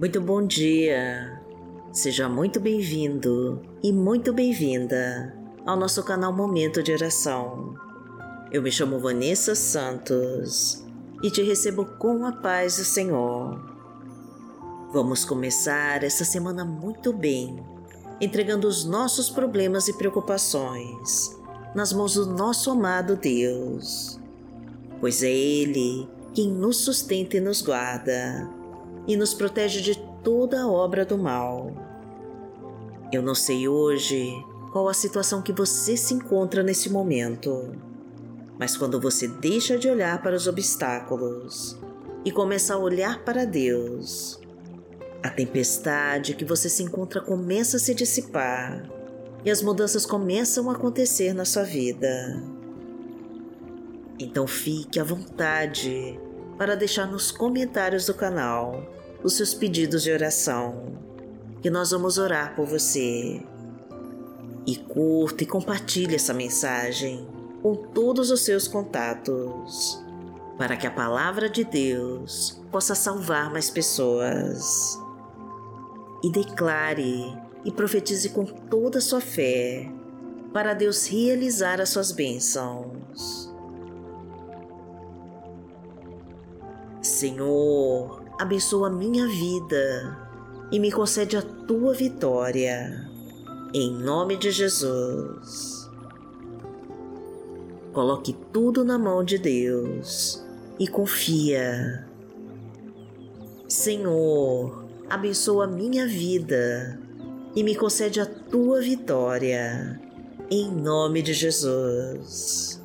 Muito bom dia, seja muito bem-vindo e muito bem-vinda ao nosso canal Momento de Oração. Eu me chamo Vanessa Santos e te recebo com a paz do Senhor. Vamos começar essa semana muito bem, entregando os nossos problemas e preocupações nas mãos do nosso amado Deus, pois é Ele quem nos sustenta e nos guarda e nos protege de toda obra do mal. Eu não sei hoje qual a situação que você se encontra nesse momento, mas quando você deixa de olhar para os obstáculos e começa a olhar para Deus, a tempestade que você se encontra começa a se dissipar e as mudanças começam a acontecer na sua vida. Então fique à vontade para deixar nos comentários do canal os seus pedidos de oração, que nós vamos orar por você. E curta e compartilhe essa mensagem com todos os seus contatos, para que a palavra de Deus possa salvar mais pessoas. E declare e profetize com toda a sua fé para Deus realizar as suas bênçãos. Senhor, abençoa minha vida e me concede a tua vitória. Em nome de Jesus. Coloque tudo na mão de Deus e confia. Senhor, abençoa minha vida e me concede a tua vitória. Em nome de Jesus.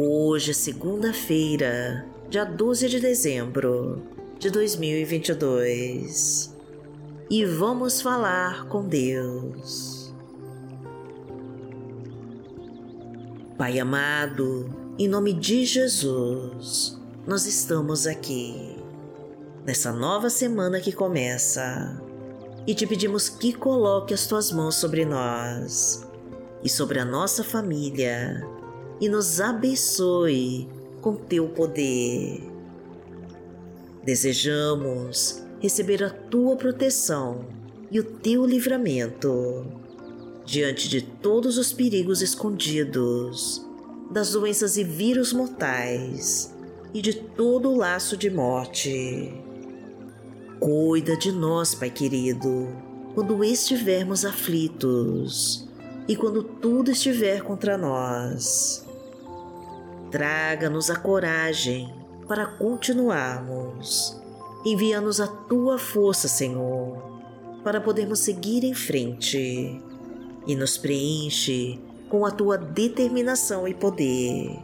Hoje é segunda-feira, dia 12 de dezembro de 2022 e vamos falar com Deus. Pai amado, em nome de Jesus, nós estamos aqui nessa nova semana que começa. E te pedimos que coloque as tuas mãos sobre nós e sobre a nossa família e nos abençoe com teu poder. Desejamos receber a tua proteção e o teu livramento diante de todos os perigos escondidos, das doenças e vírus mortais e de todo o laço de morte. Cuida de nós, Pai querido, quando estivermos aflitos e quando tudo estiver contra nós. Traga-nos a coragem para continuarmos. Envia-nos a tua força, Senhor, para podermos seguir em frente e nos preenche com a tua determinação e poder.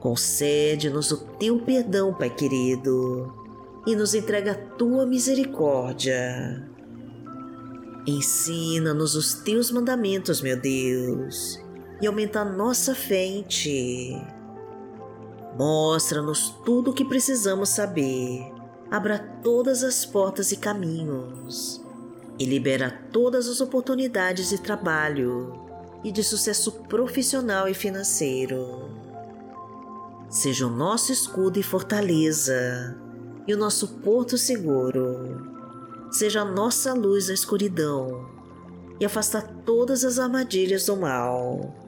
Concede-nos o teu perdão, Pai querido, e nos entrega a tua misericórdia. Ensina-nos os teus mandamentos, meu Deus e aumenta a nossa fé em Ti. Mostra-nos tudo o que precisamos saber, abra todas as portas e caminhos e libera todas as oportunidades de trabalho e de sucesso profissional e financeiro. Seja o nosso escudo e fortaleza e o nosso porto seguro. Seja a nossa luz na escuridão e afasta todas as armadilhas do mal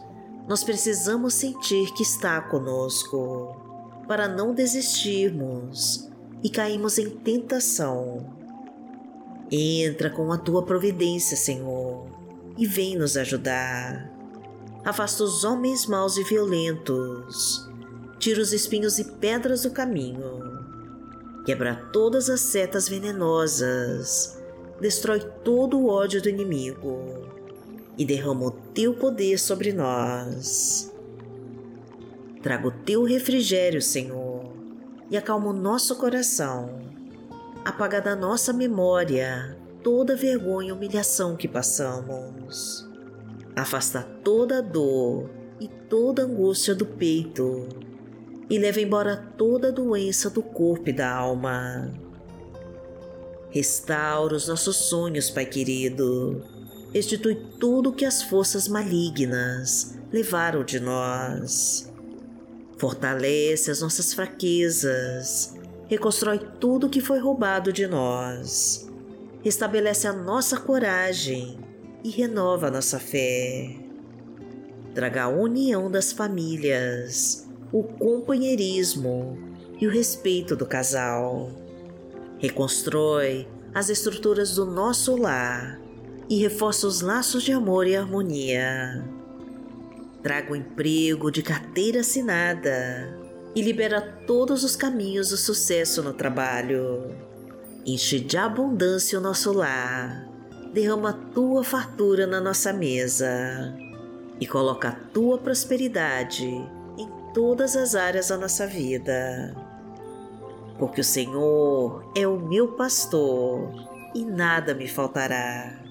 nós precisamos sentir que está conosco para não desistirmos e caímos em tentação. Entra com a tua providência, Senhor, e vem nos ajudar. Afasta os homens maus e violentos, tira os espinhos e pedras do caminho, quebra todas as setas venenosas, destrói todo o ódio do inimigo e derrama o teu poder sobre nós. Traga o teu refrigério, Senhor, e acalma o nosso coração. Apaga da nossa memória toda vergonha e humilhação que passamos. Afasta toda dor e toda angústia do peito e leva embora toda doença do corpo e da alma. Restaura os nossos sonhos, Pai querido. Restitui tudo que as forças malignas levaram de nós. Fortalece as nossas fraquezas, reconstrói tudo que foi roubado de nós, restabelece a nossa coragem e renova a nossa fé. Traga a união das famílias, o companheirismo e o respeito do casal. Reconstrói as estruturas do nosso lar e reforça os laços de amor e harmonia traga o emprego de carteira assinada e libera todos os caminhos do sucesso no trabalho. Enche de abundância o nosso lar, derrama a tua fartura na nossa mesa e coloca a tua prosperidade em todas as áreas da nossa vida. Porque o Senhor é o meu pastor e nada me faltará.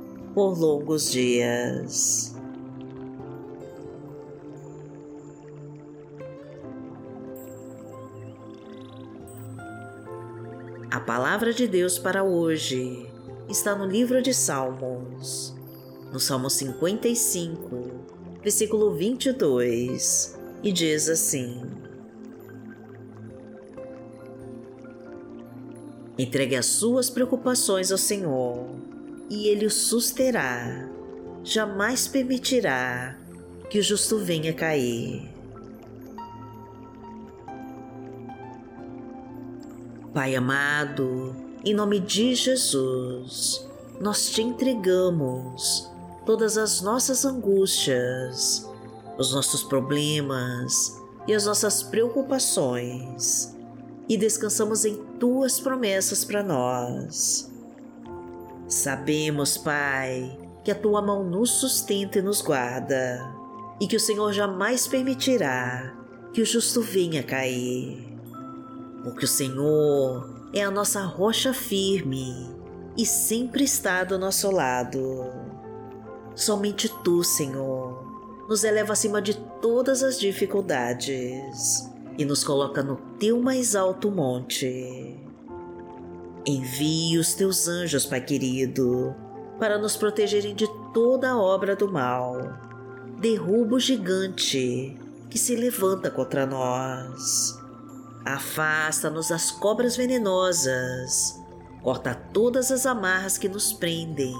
por longos dias. A palavra de Deus para hoje está no livro de Salmos, no Salmo 55, versículo 22, e diz assim: Entregue as suas preocupações ao Senhor, e Ele o susterá, jamais permitirá que o justo venha cair. Pai amado, em nome de Jesus, nós te entregamos todas as nossas angústias, os nossos problemas e as nossas preocupações e descansamos em tuas promessas para nós. Sabemos, Pai, que a tua mão nos sustenta e nos guarda e que o Senhor jamais permitirá que o justo venha cair porque o Senhor é a nossa rocha firme e sempre está do nosso lado. Somente tu, Senhor, nos eleva acima de todas as dificuldades e nos coloca no teu mais alto monte. Envie os teus anjos, Pai querido, para nos protegerem de toda obra do mal. Derruba o gigante que se levanta contra nós Afasta-nos das cobras venenosas, corta todas as amarras que nos prendem,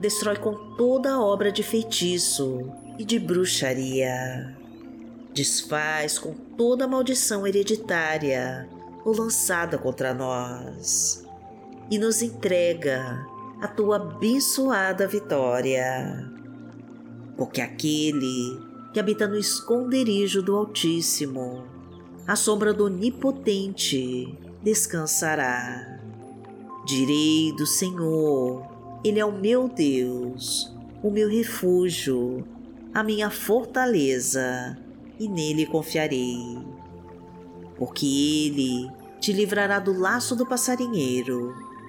destrói com toda obra de feitiço e de bruxaria. Desfaz com toda maldição hereditária ou lançada contra nós e nos entrega a tua abençoada vitória. Porque aquele que habita no esconderijo do Altíssimo a sombra do Onipotente descansará. Direi do Senhor, Ele é o meu Deus, o meu refúgio, a minha fortaleza, e nele confiarei. Porque Ele te livrará do laço do passarinheiro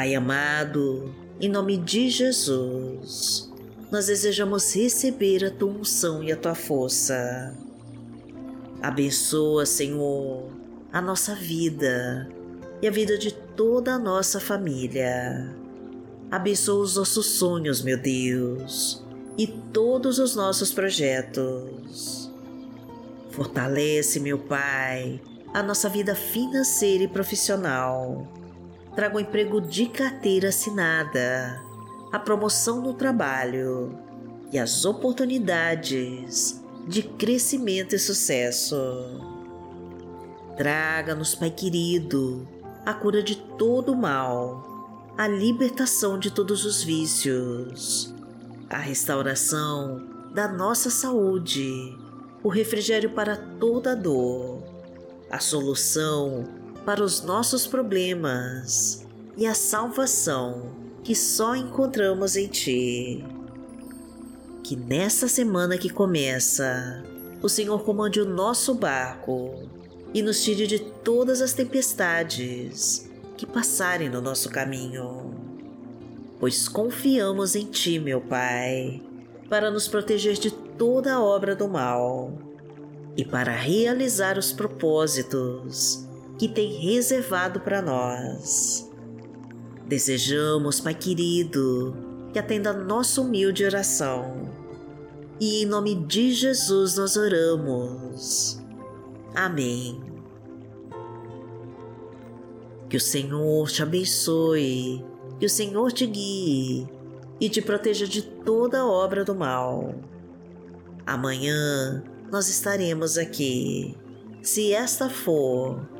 Pai amado, em nome de Jesus, nós desejamos receber a tua unção e a tua força. Abençoa, Senhor, a nossa vida e a vida de toda a nossa família. Abençoa os nossos sonhos, meu Deus, e todos os nossos projetos. Fortalece, meu Pai, a nossa vida financeira e profissional traga um emprego de carteira assinada, a promoção no trabalho e as oportunidades de crescimento e sucesso. Traga-nos, Pai querido, a cura de todo o mal, a libertação de todos os vícios, a restauração da nossa saúde, o refrigério para toda dor, a solução para os nossos problemas e a salvação que só encontramos em Ti. Que nesta semana que começa, o Senhor comande o nosso barco e nos tire de todas as tempestades que passarem no nosso caminho. Pois confiamos em Ti, meu Pai, para nos proteger de toda obra do mal e para realizar os propósitos que tem reservado para nós. Desejamos, Pai querido, que atenda nossa humilde oração. E em nome de Jesus nós oramos. Amém. Que o Senhor te abençoe, que o Senhor te guie e te proteja de toda obra do mal. Amanhã nós estaremos aqui, se esta for